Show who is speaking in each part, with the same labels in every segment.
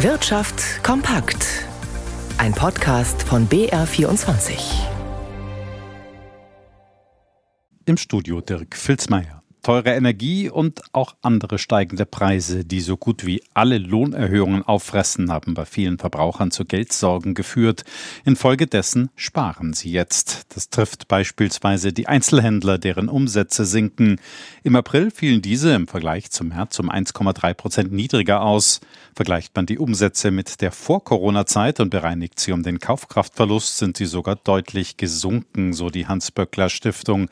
Speaker 1: Wirtschaft kompakt. Ein Podcast von BR24.
Speaker 2: Im Studio Dirk Filzmeier teure Energie und auch andere steigende Preise, die so gut wie alle Lohnerhöhungen auffressen, haben bei vielen Verbrauchern zu Geldsorgen geführt. Infolgedessen sparen sie jetzt. Das trifft beispielsweise die Einzelhändler, deren Umsätze sinken. Im April fielen diese im Vergleich zum März um 1,3 Prozent niedriger aus. Vergleicht man die Umsätze mit der Vor-Corona-Zeit und bereinigt sie um den Kaufkraftverlust, sind sie sogar deutlich gesunken, so die Hans-Böckler-Stiftung.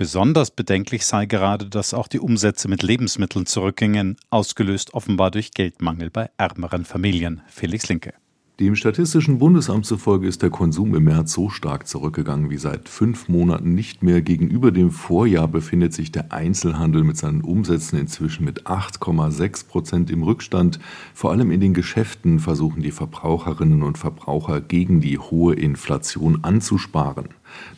Speaker 2: Besonders bedenklich sei gerade, dass auch die Umsätze mit Lebensmitteln zurückgingen, ausgelöst offenbar durch Geldmangel bei ärmeren Familien. Felix Linke.
Speaker 3: Dem Statistischen Bundesamt zufolge ist der Konsum im März so stark zurückgegangen wie seit fünf Monaten nicht mehr. Gegenüber dem Vorjahr befindet sich der Einzelhandel mit seinen Umsätzen inzwischen mit 8,6 Prozent im Rückstand. Vor allem in den Geschäften versuchen die Verbraucherinnen und Verbraucher gegen die hohe Inflation anzusparen.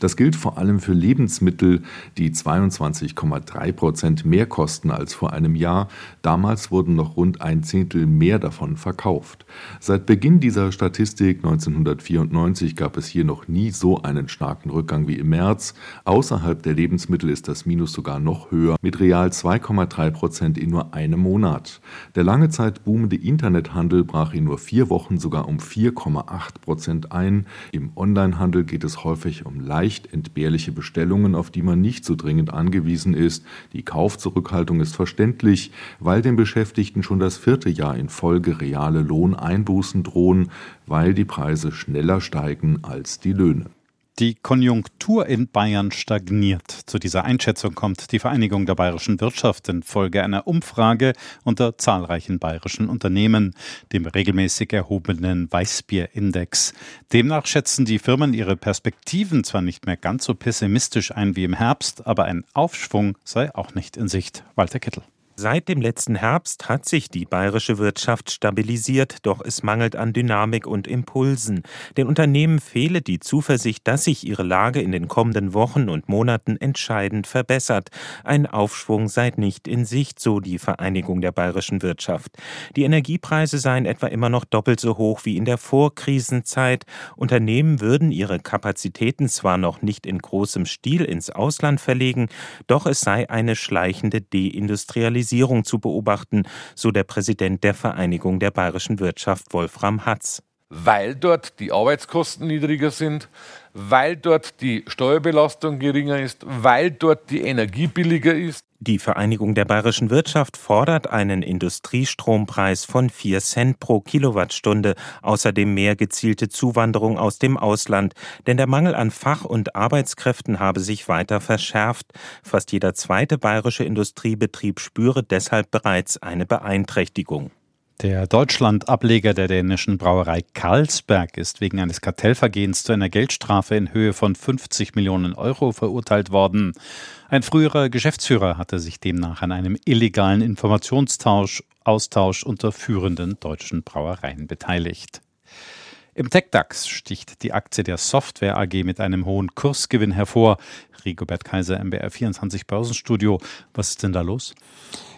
Speaker 3: Das gilt vor allem für Lebensmittel, die 22,3 Prozent mehr kosten als vor einem Jahr. Damals wurden noch rund ein Zehntel mehr davon verkauft. Seit Beginn dieser Statistik 1994 gab es hier noch nie so einen starken Rückgang wie im März. Außerhalb der Lebensmittel ist das Minus sogar noch höher, mit real 2,3 Prozent in nur einem Monat. Der lange Zeit boomende Internethandel brach in nur vier Wochen sogar um 4,8 Prozent ein. Im Onlinehandel geht es häufig um leicht entbehrliche Bestellungen, auf die man nicht so dringend angewiesen ist. Die Kaufzurückhaltung ist verständlich, weil den Beschäftigten schon das vierte Jahr in Folge reale Lohneinbußen drohen, weil die Preise schneller steigen als die Löhne.
Speaker 2: Die Konjunktur in Bayern stagniert. Zu dieser Einschätzung kommt die Vereinigung der bayerischen Wirtschaft infolge einer Umfrage unter zahlreichen bayerischen Unternehmen, dem regelmäßig erhobenen Weißbierindex. Demnach schätzen die Firmen ihre Perspektiven zwar nicht mehr ganz so pessimistisch ein wie im Herbst, aber ein Aufschwung sei auch nicht in Sicht. Walter Kittel.
Speaker 4: Seit dem letzten Herbst hat sich die bayerische Wirtschaft stabilisiert, doch es mangelt an Dynamik und Impulsen. Den Unternehmen fehle die Zuversicht, dass sich ihre Lage in den kommenden Wochen und Monaten entscheidend verbessert. Ein Aufschwung sei nicht in Sicht, so die Vereinigung der bayerischen Wirtschaft. Die Energiepreise seien etwa immer noch doppelt so hoch wie in der Vorkrisenzeit. Unternehmen würden ihre Kapazitäten zwar noch nicht in großem Stil ins Ausland verlegen, doch es sei eine schleichende Deindustrialisierung Globalisierung zu beobachten, so der Präsident der Vereinigung der bayerischen Wirtschaft Wolfram Hatz.
Speaker 5: Weil dort die Arbeitskosten niedriger sind, weil dort die Steuerbelastung geringer ist, weil dort die Energie billiger ist.
Speaker 4: Die Vereinigung der bayerischen Wirtschaft fordert einen Industriestrompreis von 4 Cent pro Kilowattstunde, außerdem mehr gezielte Zuwanderung aus dem Ausland, denn der Mangel an Fach- und Arbeitskräften habe sich weiter verschärft. Fast jeder zweite bayerische Industriebetrieb spüre deshalb bereits eine Beeinträchtigung.
Speaker 2: Der Deutschland-Ableger der dänischen Brauerei Carlsberg ist wegen eines Kartellvergehens zu einer Geldstrafe in Höhe von 50 Millionen Euro verurteilt worden. Ein früherer Geschäftsführer hatte sich demnach an einem illegalen Informationstausch Austausch unter führenden deutschen Brauereien beteiligt. Im TechDAX sticht die Aktie der Software AG mit einem hohen Kursgewinn hervor. Rigobert Kaiser, MBR 24 Börsenstudio. Was ist denn da los?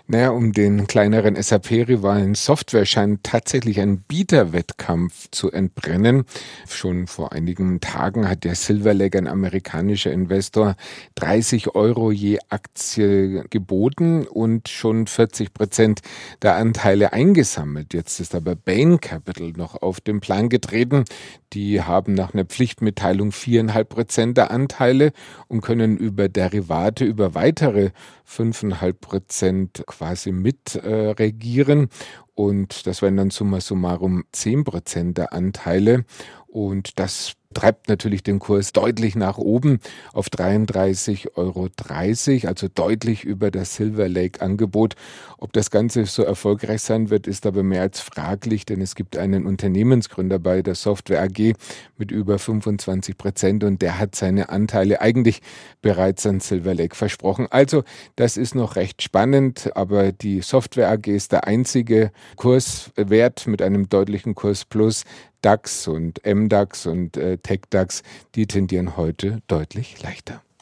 Speaker 6: Naja, um den kleineren SAP-Rivalen Software scheint tatsächlich ein Bieterwettkampf zu entbrennen. Schon vor einigen Tagen hat der Silver ein amerikanischer Investor, 30 Euro je Aktie geboten und schon 40 Prozent der Anteile eingesammelt. Jetzt ist aber Bain Capital noch auf den Plan getreten. Die haben nach einer Pflichtmitteilung viereinhalb Prozent der Anteile und können über Derivate über weitere fünfeinhalb Prozent quasi mit äh. Und das wären dann summa summarum zehn Prozent der Anteile. Und das treibt natürlich den Kurs deutlich nach oben auf 33,30 Euro, also deutlich über das Silver Lake Angebot. Ob das Ganze so erfolgreich sein wird, ist aber mehr als fraglich, denn es gibt einen Unternehmensgründer bei der Software AG mit über 25 Prozent und der hat seine Anteile eigentlich bereits an Silver Lake versprochen. Also das ist noch recht spannend, aber die Software AG ist der einzige Kurswert mit einem deutlichen Kurs plus. DAX und MDAX und äh, TechDAX, die tendieren heute deutlich leichter.